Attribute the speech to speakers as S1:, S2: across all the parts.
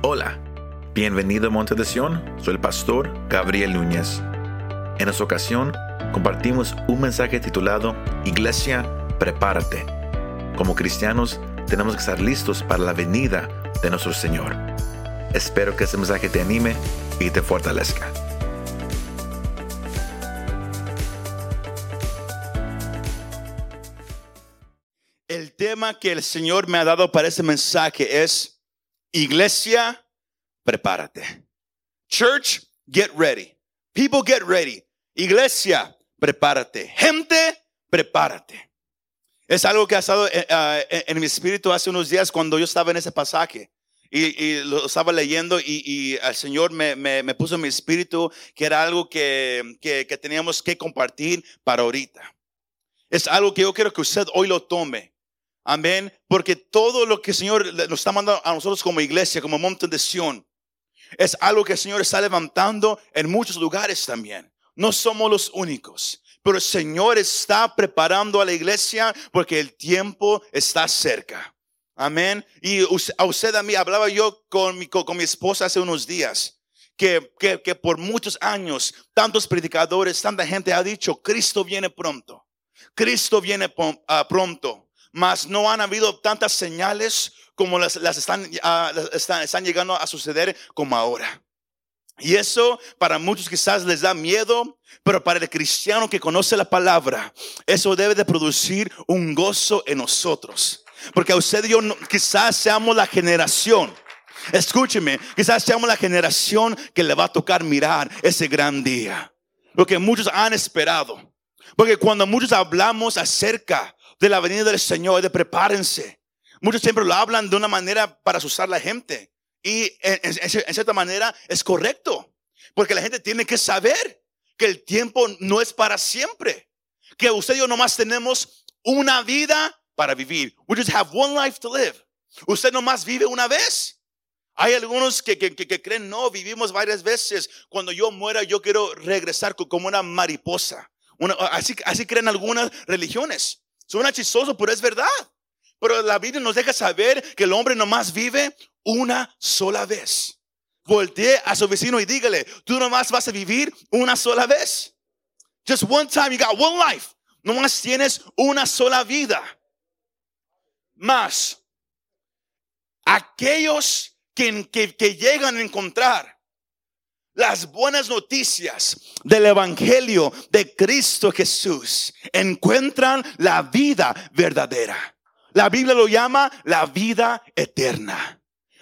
S1: Hola, bienvenido a Monte de Sion, soy el pastor Gabriel Núñez. En esta ocasión compartimos un mensaje titulado Iglesia, prepárate. Como cristianos tenemos que estar listos para la venida de nuestro Señor. Espero que este mensaje te anime y te fortalezca.
S2: El tema que el Señor me ha dado para ese mensaje es, iglesia, prepárate. Church, get ready. People, get ready. Iglesia, prepárate. Gente, prepárate. Es algo que ha estado eh, ah, en, mi espíritu hace unos días cuando yo estaba en ese pasaje. Y, lo estaba leyendo y, el Señor me, me, puso en mi espíritu que era algo que, que, que teníamos que compartir para ahorita. Es algo que yo quiero que usted hoy lo tome. Amén. Porque todo lo que el Señor nos está mandando a nosotros como iglesia, como monte de Sion, es algo que el Señor está levantando en muchos lugares también. No somos los únicos. Pero el Señor está preparando a la iglesia porque el tiempo está cerca. Amén. Y a usted a mí hablaba yo con mi, con mi esposa hace unos días. Que, que, que por muchos años tantos predicadores, tanta gente ha dicho, Cristo viene pronto. Cristo viene ah, pronto mas no han habido tantas señales como las, ah, están, están, llegando a suceder como ahora. Y eso para muchos quizás les da miedo, pero para el cristiano que conoce la palabra, eso debe de producir un gozo en nosotros. Porque a usted y yo quizás seamos la generación, escúcheme, quizás seamos la generación que le va a tocar mirar ese gran día. Lo que muchos han esperado. Porque cuando muchos hablamos acerca de la venida del Señor, de prepárense. Muchos siempre lo hablan de una manera para asustar la gente. Y en, cierta manera es correcto. Porque la gente tiene que saber que el tiempo no es para siempre. Que usted y yo nomás tenemos una vida para vivir. We just have one life to live. Usted nomás vive una vez. Hay algunos que, que, que, creen, no, vivimos varias veces. Cuando yo muera, yo quiero regresar como una mariposa. así creen algunas religiones. Suena chistoso, pero es verdad. Pero la Biblia nos deja saber que el hombre nomás vive una sola vez. Voltee a su vecino y dígale, tú nomás vas a vivir una sola vez. Just one time, you got one life. Nomás tienes una sola vida. Más, aquellos que, que, que llegan a encontrar las buenas noticias del Evangelio de Cristo Jesús encuentran la vida verdadera. La Biblia lo llama la vida eterna.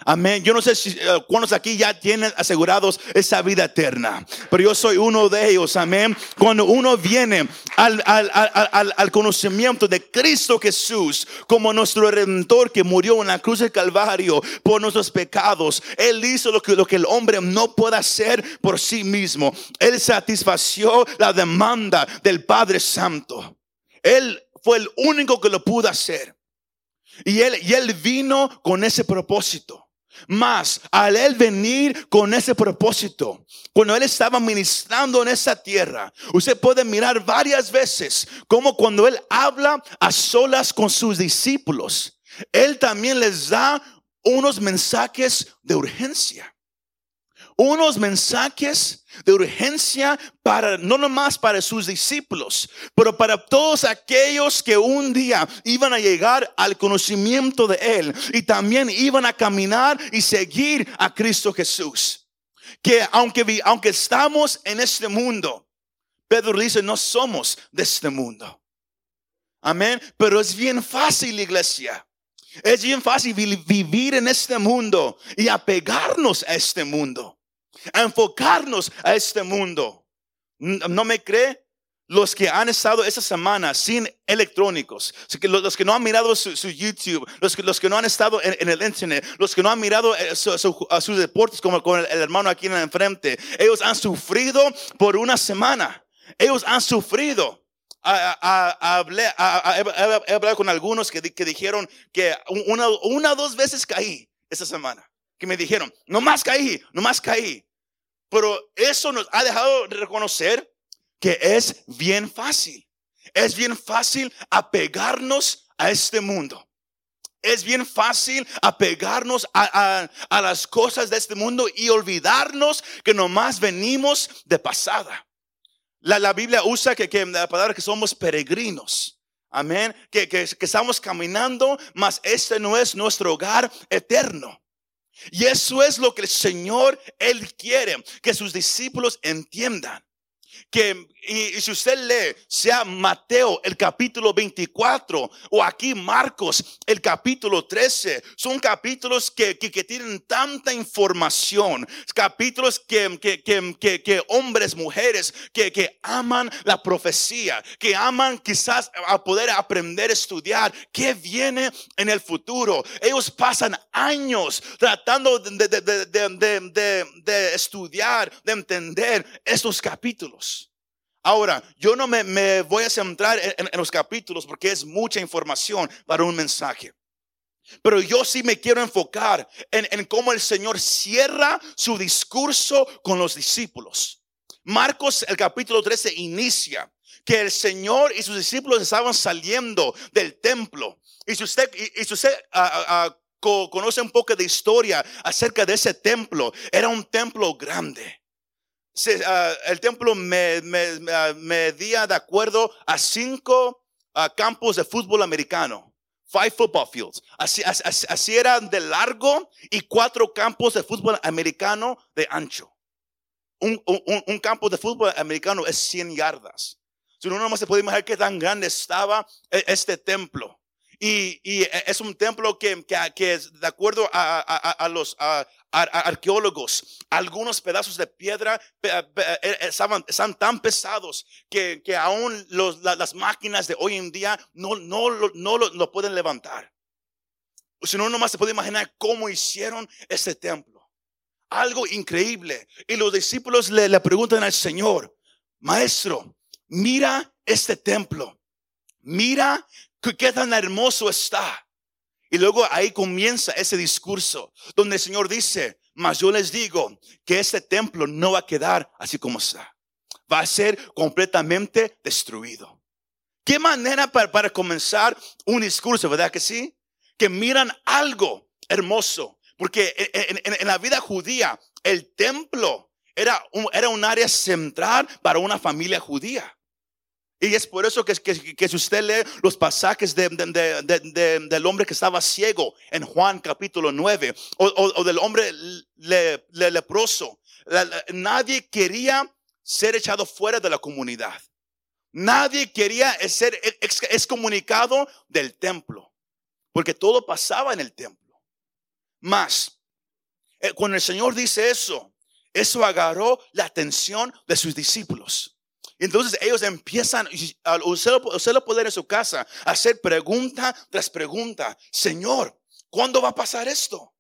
S2: Amén. Yo no sé si uh, cuántos aquí ya tienen asegurados esa vida eterna, pero yo soy uno de ellos. Amén. Cuando uno viene al, al, al, al, conocimiento de Cristo Jesús como nuestro redentor que murió en la cruz del Calvario por nuestros pecados, Él hizo lo que, lo que el hombre no puede hacer por sí mismo. Él satisfació la demanda del Padre Santo. Él fue el único que lo pudo hacer. Y él, y él vino con ese propósito. Más al él venir con ese propósito, cuando él estaba ministrando en esa tierra, usted puede mirar varias veces como cuando él habla a solas con sus discípulos, él también les da unos mensajes de urgencia. Unos mensajes de urgencia para, no nomás para sus discípulos, pero para todos aquellos que un día iban a llegar al conocimiento de Él y también iban a caminar y seguir a Cristo Jesús. Que aunque, aunque estamos en este mundo, Pedro dice, no somos de este mundo. Amén. Pero es bien fácil, iglesia. Es bien fácil vivir en este mundo y apegarnos a este mundo a enfocarnos a este mundo. ¿No me cree? Los que han estado esa semana sin electrónicos, los que no han mirado su, YouTube, los que, los que no han estado en, el internet, los que no han mirado eh, sus deportes como con el, hermano aquí en el enfrente, ellos han sufrido por una semana. Ellos han sufrido. Hablé, he hablado con algunos que, que dijeron que una, una o dos veces caí esa semana. Que me dijeron, no más caí, no más caí. Pero eso nos ha dejado de reconocer que es bien fácil. Es bien fácil apegarnos a este mundo. es bien fácil apegarnos a, a, las cosas de este mundo y olvidarnos que nomás venimos de pasada. La, la Biblia usa que, que la palabra que somos peregrinos. Amén. Que, que estamos caminando, mas este no es nuestro hogar eterno. Y eso es lo que el Señor, Él quiere que sus discípulos entiendan. Que, y, si usted lee, sea Mateo el capítulo 24 o aquí Marcos el capítulo 13, son capítulos que, que, tienen tanta información, capítulos que, que, hombres, mujeres que, que aman la profecía, que aman quizás a poder aprender a estudiar qué viene en el futuro. Ellos pasan años tratando de, de, de, de estudiar, de entender estos capítulos. Ahora, yo no me, voy a centrar en, los capítulos porque es mucha información para un mensaje. Pero yo sí me quiero enfocar en, cómo el Señor cierra su discurso con los discípulos. Marcos, el capítulo 13, inicia que el Señor y sus discípulos estaban saliendo del templo. Y si usted, y, si usted conoce un poco de historia acerca de ese templo, era un templo grande. Ah, el templo me, ah, medía de acuerdo a cinco ah, campos de fútbol americano. Five football fields. Así, así, era de largo y cuatro campos de fútbol americano de ancho. Un, campo de fútbol americano es 100 yardas. Si uno no se puede imaginar qué tan grande estaba e, este templo. Y, y, es un templo que, que, que de acuerdo a, a, los arqueólogos, algunos pedazos de piedra eh, estaban, están tan pesados que, que aún los, las máquinas de hoy en día no, no, no lo pueden levantar. Si no, nomás se puede imaginar cómo hicieron este templo. Algo increíble. Y los discípulos le, le preguntan al Señor, Maestro, mira este templo. Mira qué tan hermoso está. Y luego ahí comienza ese discurso donde el Señor dice, mas yo les digo que este templo no va a quedar así como está. Va a ser completamente destruido. ¿Qué manera para, para comenzar un discurso, verdad que sí? Que miran algo hermoso. Porque en, en, en la vida judía, el templo era un, era un área central para una familia judía. Y es por eso que, que, si usted lee los pasajes de, del hombre que estaba ciego en Juan capítulo 9 o, del hombre leproso, nadie quería ser echado fuera de la comunidad. Nadie quería ser excomunicado del templo, porque todo pasaba en el templo. Más, eh, cuando el Señor dice eso, eso agarró la atención de sus discípulos. Entonces ellos empiezan, lo, usted lo puede en su casa, hacer pregunta tras pregunta. Señor, ¿cuándo va a pasar esto?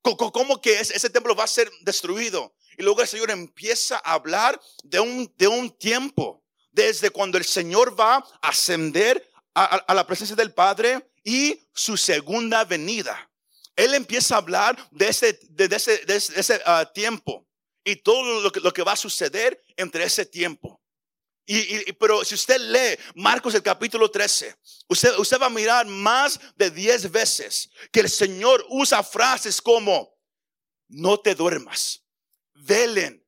S2: ¿Cómo que ese templo va a ser destruido? Y luego el Señor empieza a hablar de un, de un tiempo, desde cuando el Señor va a ascender a, la presencia del Padre y su segunda venida. Él empieza a hablar de ese, de ese, de ese, ah, tiempo y todo lo que, lo que va a suceder entre ese tiempo. Y, pero si usted lee Marcos el capítulo 13, usted, usted va a mirar más de 10 veces que el Señor usa frases como, no te duermas, velen,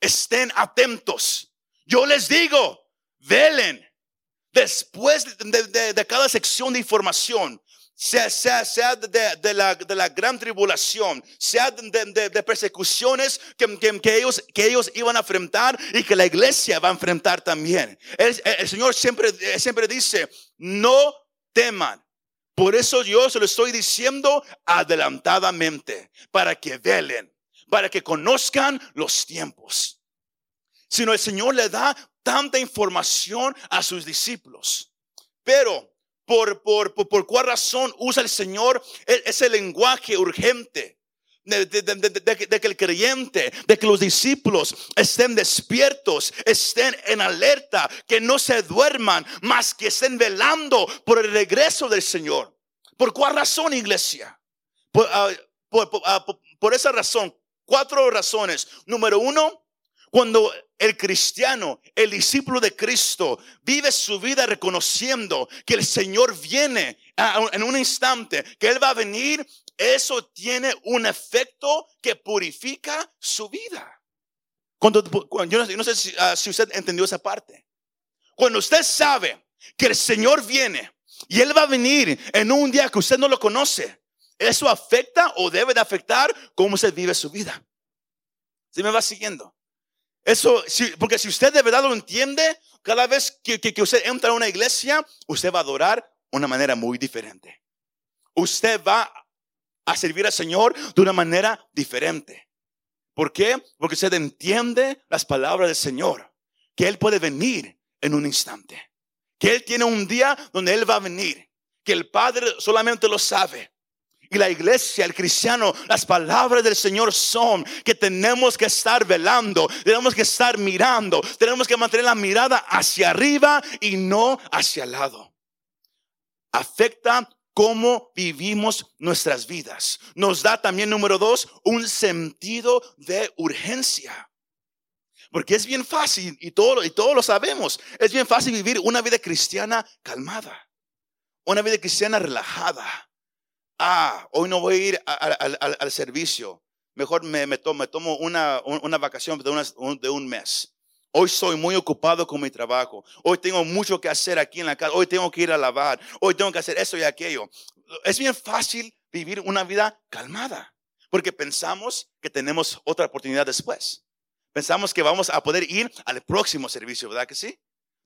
S2: estén atentos. Yo les digo, velen. Después de, de cada sección de información, sea, sea, sea de, la, de, la, gran tribulación, sea de, de persecuciones que, que, que, ellos, que ellos iban a enfrentar y que la iglesia va a enfrentar también. El, el Señor siempre, siempre dice, no teman. Por eso yo se lo estoy diciendo adelantadamente, para que velen, para que conozcan los tiempos. Sino el Señor le da tanta información a sus discípulos. Pero por, por, por, cuál razón usa el Señor e, ese lenguaje urgente. De, que el creyente, de que los discípulos estén despiertos, estén en alerta, que no se duerman, más que estén velando por el regreso del Señor. ¿Por cuál razón, iglesia? Por, ah, ah, por esa razón, cuatro razones. Número uno, Cuando el cristiano, el discípulo de Cristo, vive su vida reconociendo que el Señor viene en un instante, que Él va a venir, eso tiene un efecto que purifica su vida. Cuando, yo, no, sé ah, si, usted entendió esa parte. Cuando usted sabe que el Señor viene y Él va a venir en un día que usted no lo conoce, eso afecta o debe de afectar cómo usted vive su vida. ¿Sí me va siguiendo? Eso, porque si usted de verdad lo entiende, cada vez que, que, usted entra a una iglesia, usted va a adorar de una manera muy diferente. Usted va a servir al Señor de una manera diferente. ¿Por qué? Porque usted entiende las palabras del Señor, que Él puede venir en un instante, que Él tiene un día donde Él va a venir, que el Padre solamente lo sabe. Y la iglesia, el cristiano, las palabras del Señor son que tenemos que estar velando, tenemos que estar mirando, tenemos que mantener la mirada hacia arriba y no hacia el lado. Afecta cómo vivimos nuestras vidas. Nos da también, número dos, un sentido de urgencia. Porque es bien fácil, y todo, y todos lo sabemos, es bien fácil vivir una vida cristiana calmada, una vida cristiana relajada ah, hoy no voy a ir al, servicio, mejor me, tomo, una, vacación de, un mes. Hoy soy muy ocupado con mi trabajo. Hoy tengo mucho que hacer aquí en la casa. Hoy tengo que ir a lavar. Hoy tengo que hacer eso y aquello. Es bien fácil vivir una vida calmada porque pensamos que tenemos otra oportunidad después. Pensamos que vamos a poder ir al próximo servicio, ¿verdad que sí?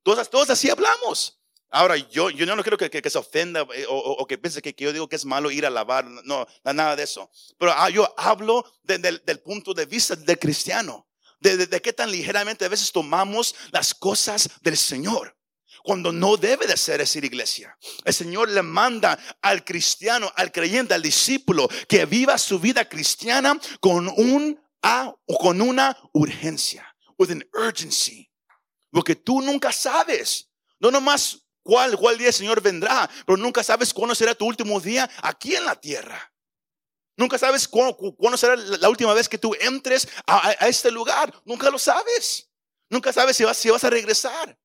S2: Todos, todos así hablamos. Ahora, yo, yo no quiero que, que, se ofenda eh, o, que piense que, yo digo que es malo ir a lavar. No, nada de eso. Pero ah, yo hablo del punto de vista del cristiano. De, de, qué tan ligeramente a veces tomamos las cosas del Señor. Cuando no debe de ser esa iglesia. El Señor le manda al cristiano, al creyente, al discípulo, que viva su vida cristiana con, un, con una urgencia. With an urgency. Porque tú nunca sabes. No nomás cuál, cuál día el Señor vendrá, pero nunca sabes cuándo será tu último día aquí en la tierra. Nunca sabes cuándo, será la última vez que tú entres a, este lugar. Nunca lo sabes. Nunca sabes si vas, a regresar.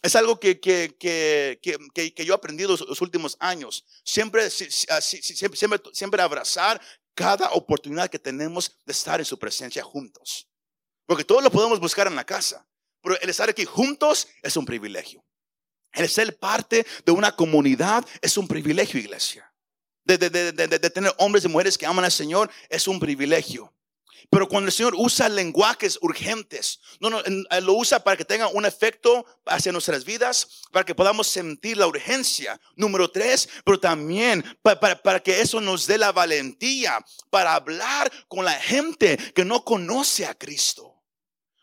S2: Es algo que, que, que, que, yo he aprendido los, últimos años. Siempre, siempre, siempre, siempre abrazar cada oportunidad que tenemos de estar en su presencia juntos. Porque todos lo podemos buscar en la casa. Pero el estar aquí juntos es un privilegio. El ser parte de una comunidad es un privilegio, iglesia. De, tener hombres y mujeres que aman al Señor es un privilegio. Pero cuando el Señor usa lenguajes urgentes, no, no, lo usa para que tenga un efecto hacia nuestras vidas, para que podamos sentir la urgencia. Número tres, pero también para, para que eso nos dé la valentía para hablar con la gente que no conoce a Cristo.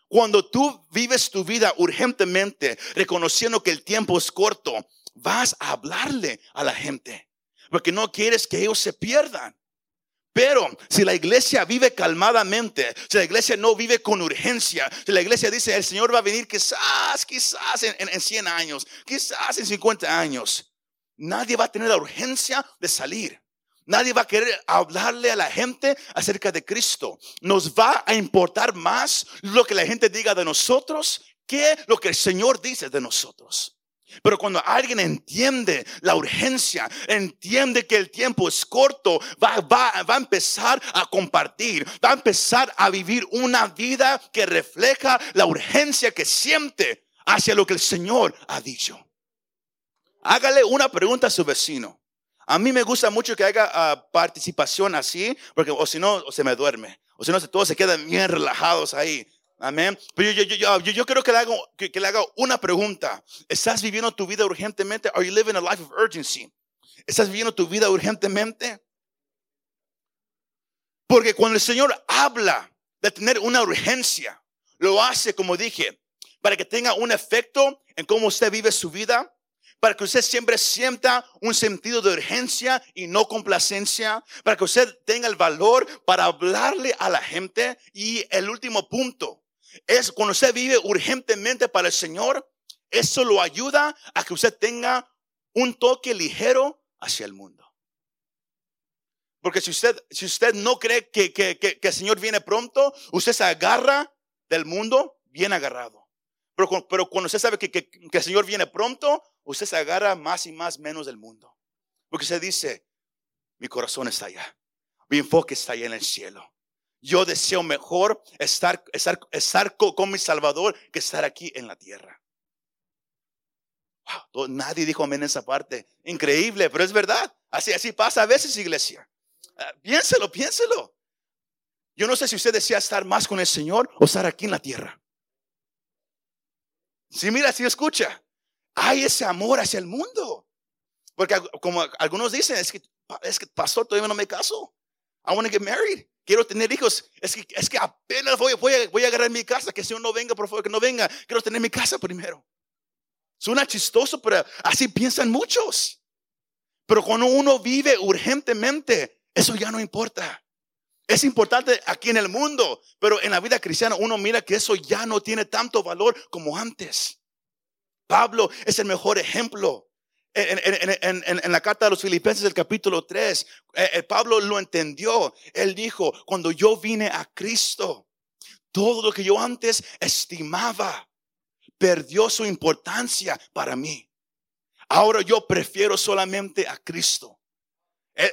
S2: Cuando tú vives tu vida urgentemente, reconociendo que el tiempo es corto, vas a hablarle a la gente, porque no quieres que ellos se pierdan. Pero si la iglesia vive calmadamente, si la iglesia no vive con urgencia, si la iglesia dice el Señor va a venir quizás, quizás en, en, 100 años, quizás en 50 años, nadie va a tener la urgencia de salir. Nadie va a querer hablarle a la gente acerca de Cristo. Nos va a importar más lo que la gente diga de nosotros que lo que el Señor dice de nosotros. Pero cuando alguien entiende la urgencia, entiende que el tiempo es corto, va, va, va, a empezar a compartir, va a empezar a vivir una vida que refleja la urgencia que siente hacia lo que el Señor ha dicho. Hágale una pregunta a su vecino. A mí me gusta mucho que haga ah, participación así, porque o si no, se me duerme. O si no, todos se quedan bien relajados ahí. Amén. Pero yo, yo, yo, yo, quiero que le, haga, que, le haga una pregunta. ¿Estás viviendo tu vida urgentemente? Are you living a life of urgency? ¿Estás viviendo tu vida urgentemente? Porque cuando el Señor habla de tener una urgencia, lo hace, como dije, para que tenga un efecto en cómo usted vive su vida, para que usted siempre sienta un sentido de urgencia y no complacencia, para que usted tenga el valor para hablarle a la gente. Y el último punto es cuando usted vive urgentemente para el Señor, eso lo ayuda a que usted tenga un toque ligero hacia el mundo. Porque si usted, si usted no cree que, que, que, que el Señor viene pronto, usted se agarra del mundo bien agarrado. Pero, pero cuando usted sabe que, que- que el Señor viene pronto, usted se agarra más y más menos del mundo. Porque usted dice, mi corazón está allá, mi enfoque está allá en el cielo. Yo deseo mejor estar, estar, estar co- con, mi Salvador que estar aquí en la tierra. Wow, nadie dijo amén en esa parte. Increíble, pero es verdad. Así, así pasa a veces, iglesia. Ah, piénselo, piénselo. Yo no sé si usted desea estar más con el Señor o estar aquí en la tierra. Si mira, si escucha, hay ese amor hacia el mundo. Porque como algunos dicen, es que, es que pastor, todavía no me caso. I want to get married. Quiero tener hijos. Es que, es que apenas voy, voy, a, voy a agarrar mi casa. Que Señor no venga, por favor, que no venga. Quiero tener mi casa primero. Suena chistoso, pero así piensan muchos. Pero cuando uno vive urgentemente, eso ya no importa. Es importante aquí en el mundo, pero en la vida cristiana uno mira que eso ya no tiene tanto valor como antes. Pablo es el mejor ejemplo. En, la carta a los filipenses del capítulo 3, eh, eh, Pablo lo entendió. Él dijo, cuando yo vine a Cristo, todo lo que yo antes estimaba perdió su importancia para mí. Ahora yo prefiero solamente a Cristo.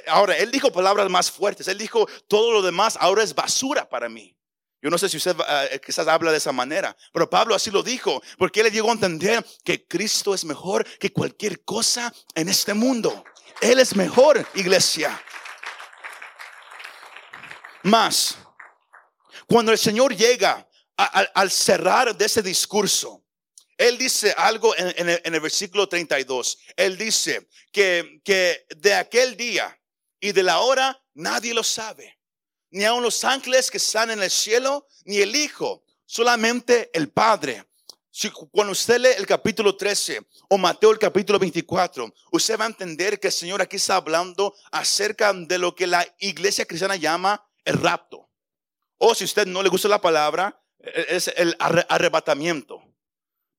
S2: Ahora, él dijo palabras más fuertes. Él dijo, todo lo demás ahora es basura para mí. Yo no sé si usted eh, quizás habla de esa manera, pero Pablo así lo dijo, porque él llegó a entender que Cristo es mejor que cualquier cosa en este mundo. Él es mejor, iglesia. Más, cuando el Señor llega al cerrar de ese discurso, él dice algo en, el, en el versículo 32. Él dice que, que de aquel día y de la hora nadie lo sabe. Ni aun los ángeles que están en el cielo, ni el Hijo, solamente el Padre. Si, cuando usted lee el capítulo 13 o Mateo el capítulo 24, usted va a entender que el Señor aquí está hablando acerca de lo que la iglesia cristiana llama el rapto. O si usted no le gusta la palabra, e- es el arre- arrebatamiento.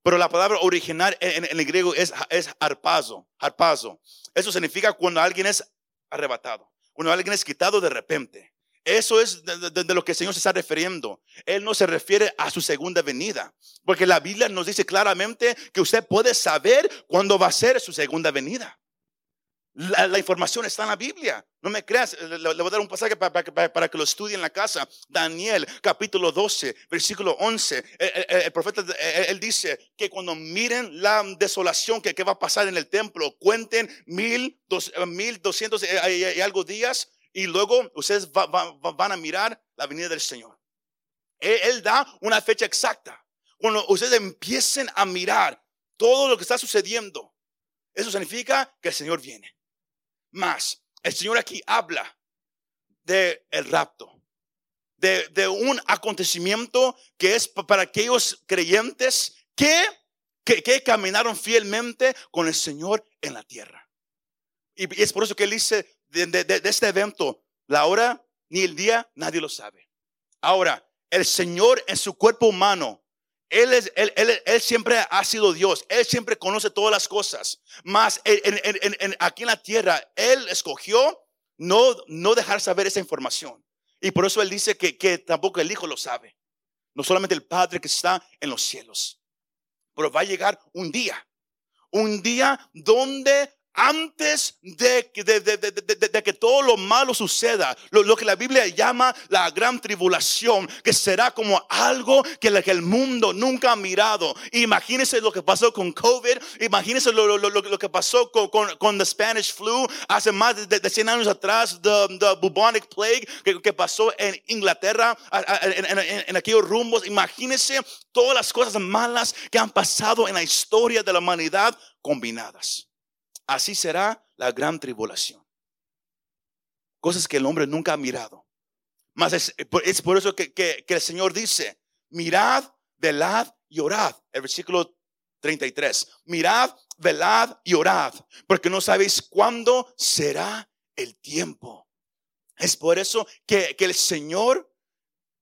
S2: Pero la palabra original en, el griego es, harpazo, harpazo. Eso significa cuando alguien es arrebatado, cuando alguien es quitado de repente. Eso es de, de- de lo que el Señor se está refiriendo. Él no se refiere a su segunda venida, porque la Biblia nos dice claramente que usted puede saber cuándo va a ser su segunda venida. La, información está en la Biblia. No me creas, le, le voy a dar un pasaje para, que lo estudie en la casa. Daniel, capítulo 12, versículo 11. El, el- el profeta, él, dice que cuando miren la desolación que, va a pasar en el templo, cuenten mil, dos, eh, mil doscientos y, algo días y luego ustedes va- va- va- van a mirar la venida del Señor. Él da una fecha exacta. Cuando ustedes empiecen a mirar todo lo que está sucediendo, eso significa que el Señor viene. Más, el Señor aquí habla de el rapto, de, de un acontecimiento que es pa- para aquellos creyentes que, que, que caminaron fielmente con el Señor en la tierra. Y es por eso que él dice de- de- de este evento, la hora ni el día, nadie lo sabe. Ahora, el Señor en su cuerpo humano, él, es, él, él- él siempre ha sido Dios, Él siempre conoce todas las cosas. Más en- aquí en la tierra, Él escogió no, no dejar saber esa información. Y por eso Él dice que, que tampoco el Hijo lo sabe. No solamente el Padre que está en los cielos. Pero va a llegar un día. Un día donde antes de, de, de- de- que todo lo malo suceda, lo, lo que la Biblia llama la gran tribulación, que será como algo que, el mundo nunca ha mirado. Imagínense lo que pasó con COVID, imagínense lo, lo- lo- que pasó con, con, con the Spanish flu hace más de, de 100 años atrás, the, the bubonic plague que, que pasó en Inglaterra, en, en- en- en aquellos rumbos. Imagínense todas las cosas malas que han pasado en la historia de la humanidad combinadas. Así será la gran tribulación. Cosas que el hombre nunca ha mirado. Mas es, es por eso que, que- el Señor dice, mirad, velad y orad. El versículo 33. Mirad, velad y orad, porque no sabéis cuándo será el tiempo. Es por eso que, que el Señor,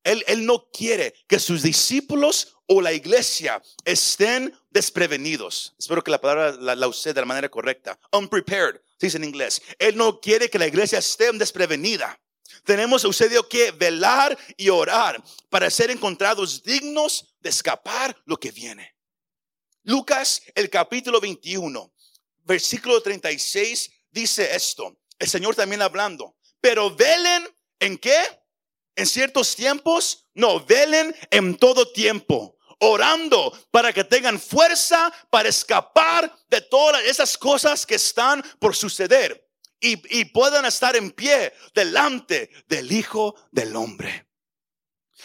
S2: él no quiere que sus discípulos o la iglesia estén desprevenidos. Espero que la palabra la, la use de la manera correcta. Unprepared, se dice en inglés. Él no quiere que la iglesia esté desprevenida. Tenemos usted que velar y orar para ser encontrados dignos de escapar lo que viene. Lucas, el capítulo 21, versículo 36, dice esto. El Señor también hablando. Pero velen en qué? En ciertos tiempos. No, velen en todo tiempo. Orando para que tengan fuerza para escapar de todas esas cosas que están por suceder. Y, puedan estar en pie delante del Hijo del Hombre.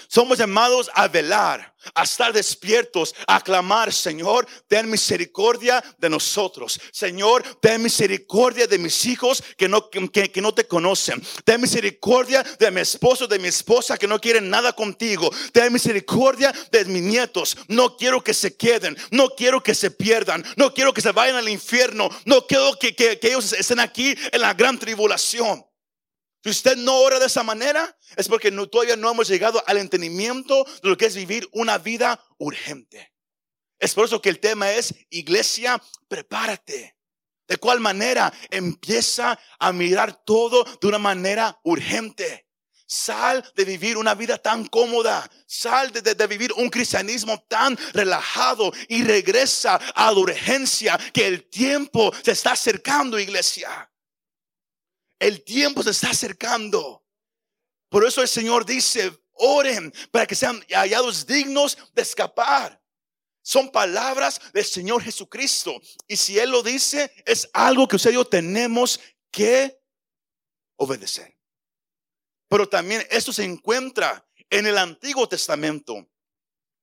S2: Somos llamados a velar, a estar despiertos, a clamar, Señor, ten misericordia de nosotros. Señor, ten misericordia de mis hijos que no, que, no te conocen. Ten misericordia de mi esposo, de mi esposa que no quieren nada contigo. Ten misericordia de mis nietos. No quiero que se queden, no quiero que se pierdan, no quiero que se vayan al infierno, no quiero que, que ellos estén aquí en la gran tribulación. Si usted no ora de esa manera, es porque todavía no hemos llegado al entendimiento de lo que es vivir una vida urgente. Es por eso que el tema es, iglesia, prepárate. ¿De cuál manera? Empieza a mirar todo de una manera urgente. Sal de vivir una vida tan cómoda. Sal de, de, vivir un cristianismo tan relajado y regresa a la urgencia que el tiempo se está acercando, iglesia. El tiempo se está acercando. Por eso el Señor dice, oren para que sean hallados dignos de escapar. Son palabras del Señor Jesucristo. Y si Él lo dice, es algo que usted y yo tenemos que obedecer. Pero también esto se encuentra en el Antiguo Testamento.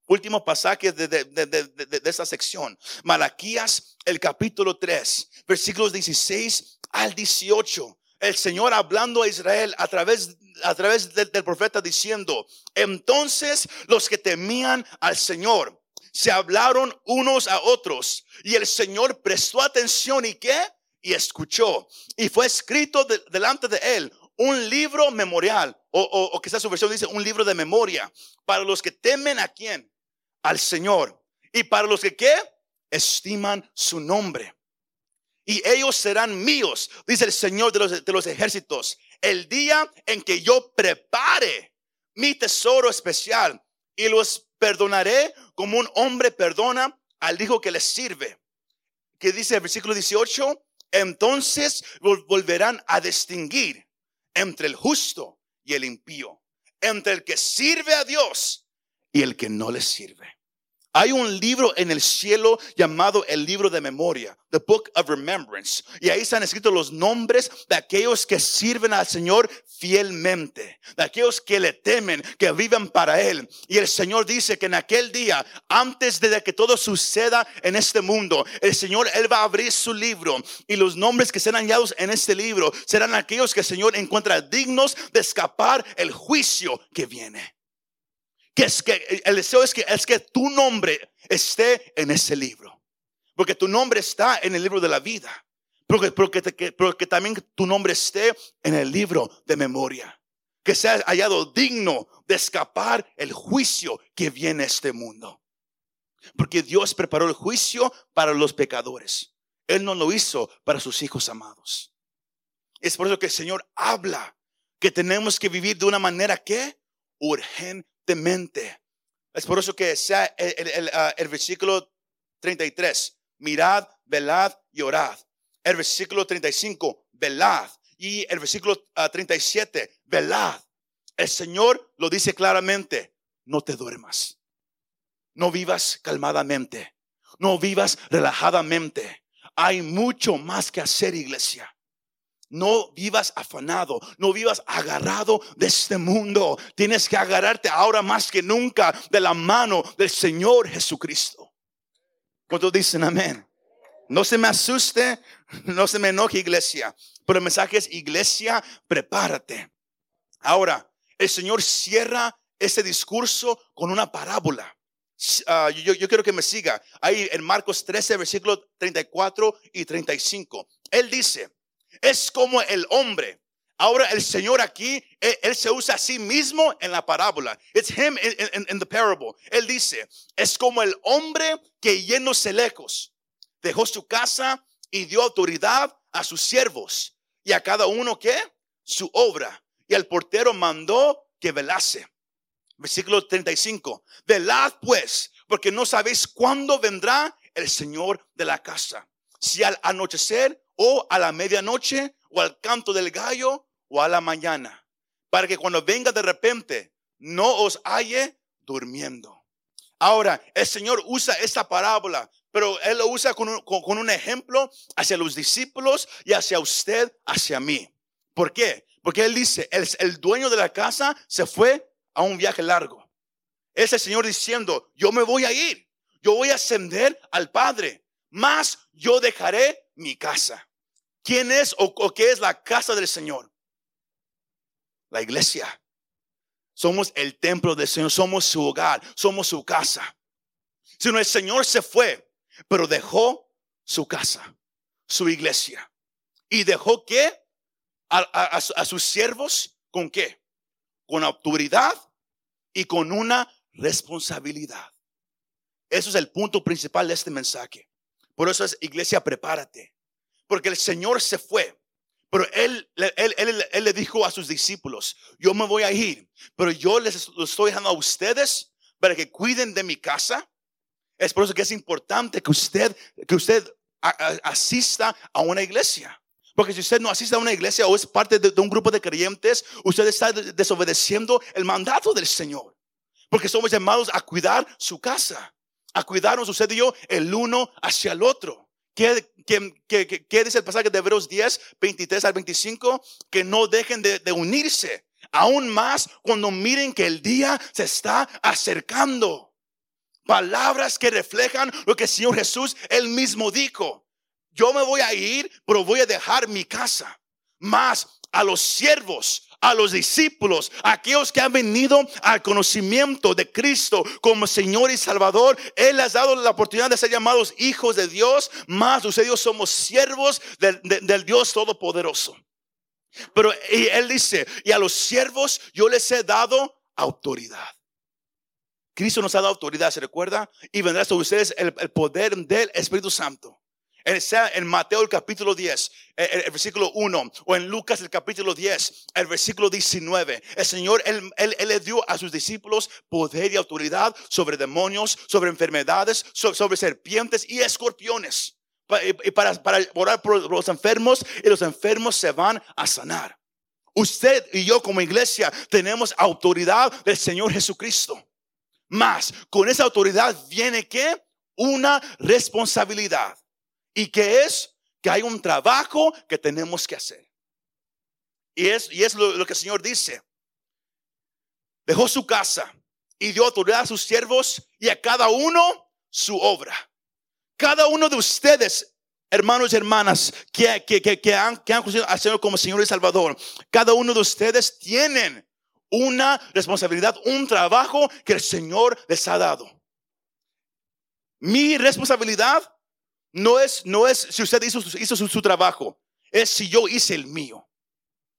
S2: Último pasaje de, de, de, de, esta sección. Malaquías, el capítulo 3, versículos 16 al 18 el Señor hablando a Israel a través, a través del, profeta diciendo, entonces los que temían al Señor se hablaron unos a otros y el Señor prestó atención y qué? Y escuchó. Y fue escrito delante de él un libro memorial, o, o, o quizás su versión dice un libro de memoria, para los que temen a quién? Al Señor. Y para los que qué? Estiman su nombre y ellos serán míos, dice el Señor de los, de los ejércitos, el día en que yo prepare mi tesoro especial y los perdonaré como un hombre perdona al hijo que le sirve. Que dice el versículo 18, entonces volverán a distinguir entre el justo y el impío, entre el que sirve a Dios y el que no le sirve. Hay un libro en el cielo llamado el libro de memoria, the book of remembrance. Y ahí están escritos los nombres de aquellos que sirven al Señor fielmente, de aquellos que le temen, que viven para Él. Y el Señor dice que en aquel día, antes de que todo suceda en este mundo, el Señor, Él va a abrir su libro y los nombres que serán hallados en este libro serán aquellos que el Señor encuentra dignos de escapar el juicio que viene que es que el deseo es que es que tu nombre esté en ese libro. Porque tu nombre está en el libro de la vida. Pero que, también tu nombre esté en el libro de memoria. Que sea hallado digno de escapar el juicio que viene a este mundo. Porque Dios preparó el juicio para los pecadores. Él no lo hizo para sus hijos amados. Es por eso que el Señor habla que tenemos que vivir de una manera que urgente Es por eso que sea el, ah, el, versículo 33, mirad, velad y orad. El versículo 35, velad. Y el versículo 37, ah, velad. El Señor lo dice claramente, no te duermas. No vivas calmadamente. No vivas relajadamente. Hay mucho más que hacer, iglesia. No vivas afanado, no vivas agarrado de este mundo. Tienes que agarrarte ahora más que nunca de la mano del Señor Jesucristo. Cuando dicen amén? No se me asuste, no se me enoje iglesia. Pero el mensaje es iglesia, prepárate. Ahora, el Señor cierra ese discurso con una parábola. Ah, yo, quiero que me siga. Ahí en Marcos 13, versículos 34 y 35. Él dice, es como el hombre. Ahora el Señor aquí, él, se usa a sí mismo en la parábola. It's him in, the parable. Él dice, es como el hombre que yéndose lejos, dejó su casa y dio autoridad a sus siervos. Y a cada uno que su obra. Y el portero mandó que velase. Versículo 35. Velad pues, porque no sabéis cuándo vendrá el Señor de la casa. Si al anochecer o a la medianoche o al canto del gallo o a la mañana. Para que cuando venga de repente no os halle durmiendo. Ahora, el Señor usa esta parábola, pero Él lo usa con un, ejemplo hacia los discípulos y hacia usted, hacia mí. ¿Por qué? Porque Él dice, el, el dueño de la casa se fue a un viaje largo. Es el Señor diciendo, yo me voy a ir, yo voy a ascender al Padre, más yo dejaré mi casa. ¿Quién es o, qué es la casa del Señor? La iglesia. Somos el templo del Señor, somos su hogar, somos su casa. Sino el Señor se fue, pero dejó su casa, su iglesia. Y dejó que a, sus siervos, ¿con qué? Con autoridad y con una responsabilidad. Eso es el punto principal de este mensaje. Por eso es, iglesia, prepárate. Porque el Señor se fue, pero él, él, le dijo a sus discípulos, yo me voy a ir, pero yo les estoy dejando a ustedes para que cuiden de mi casa. Es por eso que es importante que usted, que usted asista a una iglesia. Porque si usted no asiste a una iglesia o es parte de, un grupo de creyentes, usted está desobedeciendo el mandato del Señor. Porque somos llamados a cuidar su casa, a cuidarnos usted y yo el uno hacia el otro. ¿Qué, dice el pasaje de Hebreos 10, 23 al 25? Que no dejen de, de unirse, aún más cuando miren que el día se está acercando. Palabras que reflejan lo que el Señor Jesús él mismo dijo. Yo me voy a ir, pero voy a dejar mi casa. Más a los siervos a los discípulos, aquellos que han venido al conocimiento de Cristo como Señor y Salvador. Él les ha dado la oportunidad de ser llamados hijos de Dios, más ustedes somos siervos del, del Dios Todopoderoso. Pero y Él dice, y a los siervos yo les he dado autoridad. Cristo nos ha dado autoridad, ¿se recuerda? Y vendrá sobre ustedes el poder del Espíritu Santo sea en Mateo el capítulo 10, el, versículo 1, o en Lucas el capítulo 10, el versículo 19. El Señor, él, le dio a sus discípulos poder y autoridad sobre demonios, sobre enfermedades, sobre, serpientes y escorpiones. Para, para orar por los enfermos y los enfermos se van a sanar. Usted y yo como iglesia tenemos autoridad del Señor Jesucristo. Más, con esa autoridad viene que una responsabilidad. ¿Y qué es? Que hay un trabajo que tenemos que hacer. Y es, y es lo, que el Señor dice. Dejó su casa y dio autoridad a sus siervos y a cada uno su obra. Cada uno de ustedes, hermanos y hermanas, que, que, que, que han, que han al Señor como Señor y Salvador, cada uno de ustedes tienen una responsabilidad, un trabajo que el Señor les ha dado. Mi responsabilidad no es, no es si usted hizo, su, trabajo, es si yo hice el mío.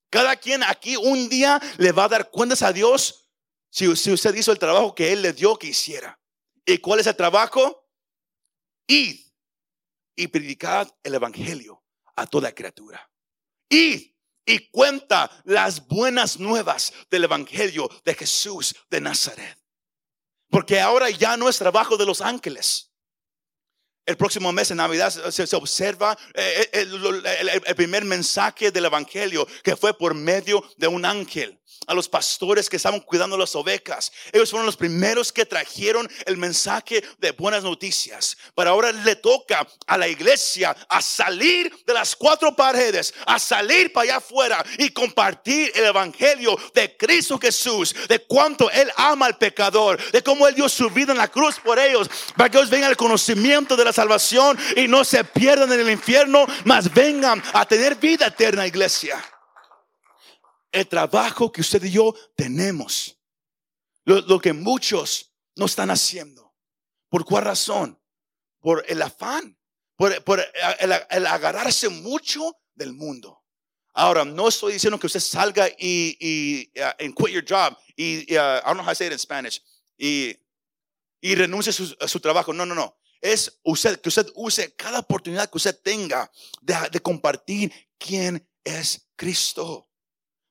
S2: Cada quien aquí un día le va a dar cuentas a Dios si, si usted hizo el trabajo que Él le dio que hiciera. ¿Y cuál es el trabajo? Id y predicad el Evangelio a toda criatura. Id y cuenta las buenas nuevas del Evangelio de Jesús de Nazaret. Porque ahora ya no es trabajo de los ángeles. El próximo mes en Navidad se, observa eh, eh, el, primer mensaje del Evangelio que fue por medio de un ángel a los pastores que estaban cuidando las ovejas. Ellos fueron los primeros que trajeron el mensaje de buenas noticias. Pero ahora le toca a la iglesia a salir de las cuatro paredes, a salir para allá afuera y compartir el evangelio de Cristo Jesús, de cuánto Él ama al pecador, de cómo Él dio su vida en la cruz por ellos, para que ellos vengan al conocimiento de la salvación y no se pierdan en el infierno, mas vengan a tener vida eterna, iglesia el trabajo que usted y yo tenemos. Lo, que muchos no están haciendo. ¿Por cuál razón? Por el afán, por, el, agarrarse mucho del mundo. Ahora, no estoy diciendo que usted salga y, y uh, quit your job y, uh, I don't know how to say it in Spanish y, y renuncie a su, trabajo. No, no, no. Es usted, que usted use cada oportunidad que usted tenga de compartir quién es Cristo.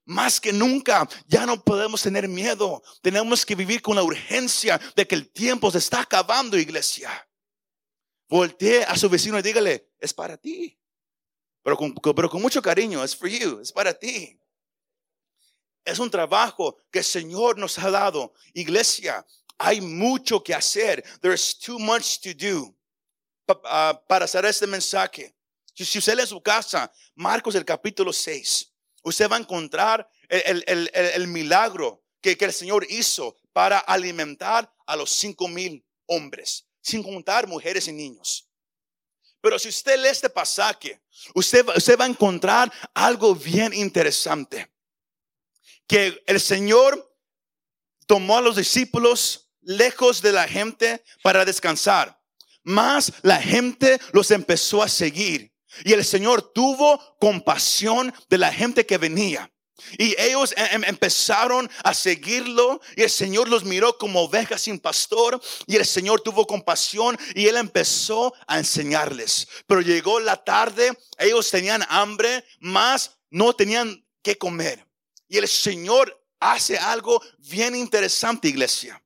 S2: Más que nunca, ya no podemos tener miedo. Tenemos que vivir con la urgencia de que el tiempo se está acabando, iglesia. Voltee a su vecino y dígale, es para ti. Pero con, pero con mucho cariño, es for you, es para ti. Es un trabajo que el Señor nos ha dado. Iglesia, hay mucho que hacer. There's too much to do. Ah, para hacer este mensaje. Si usted lee en su casa, Marcos el capítulo 6, usted va a encontrar el, milagro que, que, el Señor hizo para alimentar a los cinco mil hombres, sin contar mujeres y niños. Pero si usted lee este pasaje, usted, usted va a encontrar algo bien interesante. Que el Señor tomó a los discípulos lejos de la gente para descansar. Más la gente los empezó a seguir. Y el Señor tuvo compasión de la gente que venía. Y ellos em, em, empezaron a seguirlo y el Señor los miró como ovejas sin pastor y el Señor tuvo compasión y él empezó a enseñarles. Pero llegó la tarde, ellos tenían hambre, más no tenían que comer. Y el Señor hace algo bien interesante, iglesia.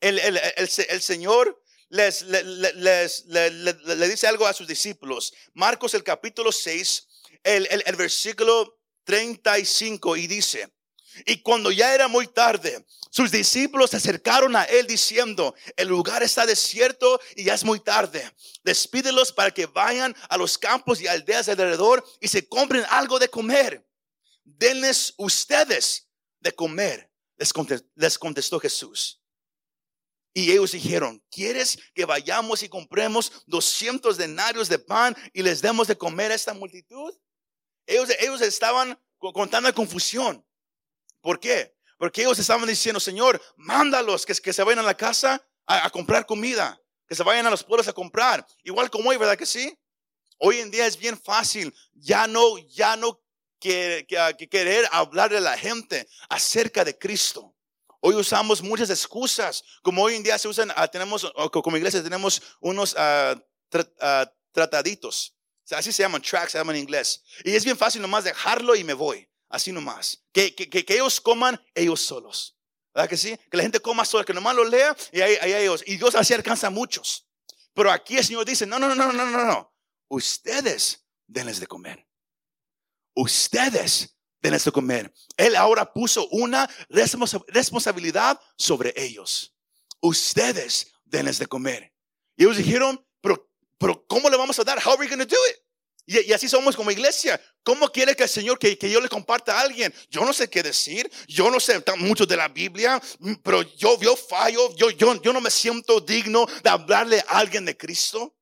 S2: El, el, el Señor les, le dice algo a sus discípulos. Marcos el capítulo 6, el, el versículo 35 y dice, y cuando ya era muy tarde, sus discípulos se acercaron a él diciendo, el lugar está desierto y ya es muy tarde. Despídelos para que vayan a los campos y aldeas alrededor y se compren algo de comer. Denles ustedes de comer, les contestó Jesús. Y ellos dijeron, ¿quieres que vayamos y compremos 200 denarios de pan y les demos de comer a esta multitud? Ellos, ellos estaban con tanta confusión. ¿Por qué? Porque ellos estaban diciendo, Señor, mándalos que, que se vayan a la casa a, comprar comida, que se vayan a los pueblos a comprar. Igual como hoy, ¿verdad que sí? Hoy en día es bien fácil, ya no, ya no que, que, querer hablarle a la gente acerca de Cristo. Hoy usamos muchas excusas, como hoy en día se usan, ah, tenemos, como iglesia tenemos unos uh, trataditos, así se llaman, tracks, se llaman en inglés. Y es bien fácil nomás dejarlo y me voy, así nomás. Que, que, que, ellos coman ellos solos. ¿Verdad que sí? Que la gente coma sola, que nomás lo lea y ahí, ahí ellos. Y Dios así alcanza a muchos. Pero aquí el Señor dice, no, no, no, no, no, no. Ustedes denles de comer. Ustedes de comer. Él ahora puso una responsabilidad sobre ellos. Ustedes denles de comer. Y ellos dijeron, pero, pero ¿cómo le vamos a dar? How are we going to do it? Y, así somos como iglesia. ¿Cómo quiere que el Señor que, que, yo le comparta a alguien? Yo no sé qué decir. Yo no sé mucho de la Biblia, pero yo, yo fallo. Yo, yo, yo no me siento digno de hablarle a alguien de Cristo.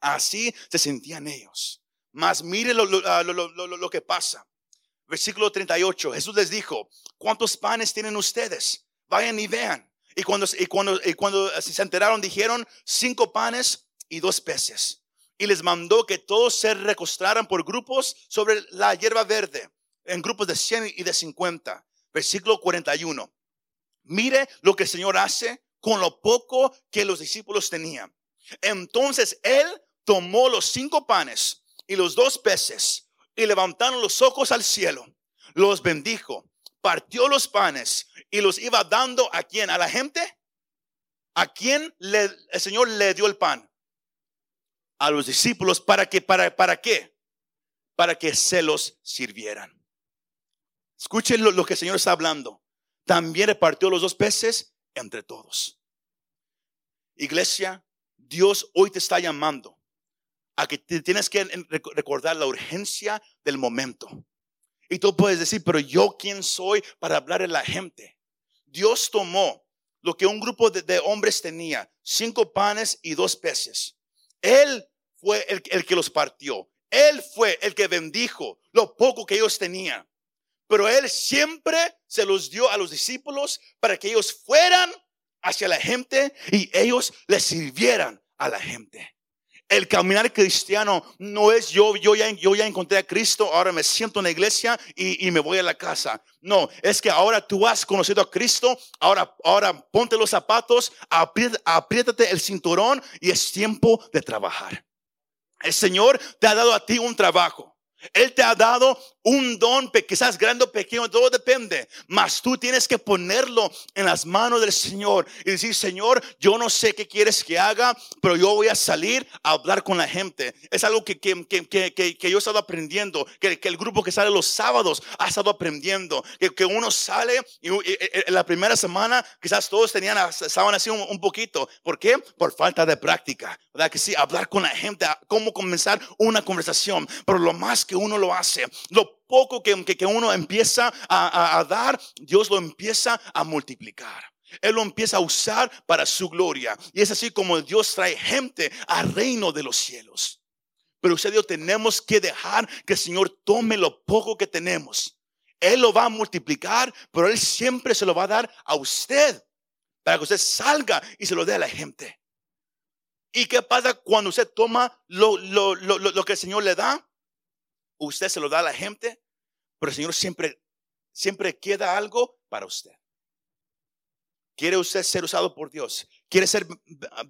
S2: Así se sentían ellos. Mas mire lo, lo, lo, lo que pasa. Versículo 38, Jesús les dijo, ¿cuántos panes tienen ustedes? Vayan y vean. Y cuando, y cuando, y cuando se enteraron, dijeron, cinco panes y dos peces. Y les mandó que todos se recostaran por grupos sobre la hierba verde, en grupos de 100 y de 50. Versículo 41. Mire lo que el Señor hace con lo poco que los discípulos tenían. Entonces Él tomó los cinco panes y los dos peces y levantaron los ojos al cielo, los bendijo, partió los panes y los iba dando a quién, a la gente. ¿A quién el Señor le dio el pan? A los discípulos para que para para qué? Para que se los sirvieran. Escuchen lo que el Señor está hablando. También repartió los dos peces entre todos. Iglesia, Dios hoy te está llamando a que tienes que recordar la urgencia del momento. Y tú puedes decir, pero yo quién soy para hablar a la gente. Dios tomó lo que un grupo de, hombres tenía, cinco panes y dos peces. Él fue el, el que los partió. Él fue el que bendijo lo poco que ellos tenían. Pero Él siempre se los dio a los discípulos para que ellos fueran hacia la gente y ellos les sirvieran a la gente. El caminar cristiano no es yo, yo ya, yo ya encontré a Cristo, ahora me siento en la iglesia y, me voy a la casa. No, es que ahora tú has conocido a Cristo, ahora, ahora ponte los zapatos, apriétate el cinturón y es tiempo de trabajar. El Señor te ha dado a ti un trabajo. Él te ha dado un don, quizás grande o pequeño, todo depende. Mas tú tienes que ponerlo en las manos del Señor y decir, Señor, yo no sé qué quieres que haga, pero yo voy a salir a hablar con la gente. Es algo que, que, que, que yo he estado aprendiendo, que, el grupo que sale los sábados ha estado aprendiendo, que, uno sale y, en la primera semana quizás todos tenían, estaban así un, poquito. ¿Por qué? Por falta de práctica. ¿Verdad que sí? Hablar con la gente, cómo comenzar una conversación. Pero lo más que uno lo hace, lo poco que, que, uno empieza a, dar, Dios lo empieza a multiplicar. Él lo empieza a usar para su gloria. Y es así como Dios trae gente al reino de los cielos. Pero usted Dios tenemos que dejar que el Señor tome lo poco que tenemos. Él lo va a multiplicar, pero Él siempre se lo va a dar a usted para que usted salga y se lo dé a la gente. ¿Y qué pasa cuando usted toma lo, lo, lo, lo que el Señor le da? Usted se lo da a la gente, pero el Señor siempre, siempre queda algo para usted. ¿Quiere usted ser usado por Dios? ¿Quiere ser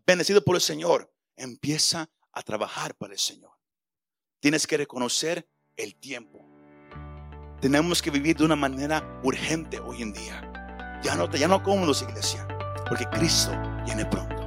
S2: bendecido por el Señor? Empieza a trabajar para el Señor. Tienes que reconocer el tiempo. Tenemos que vivir de una manera urgente hoy en día. Ya no, ya no cómodos, iglesia, porque Cristo viene pronto.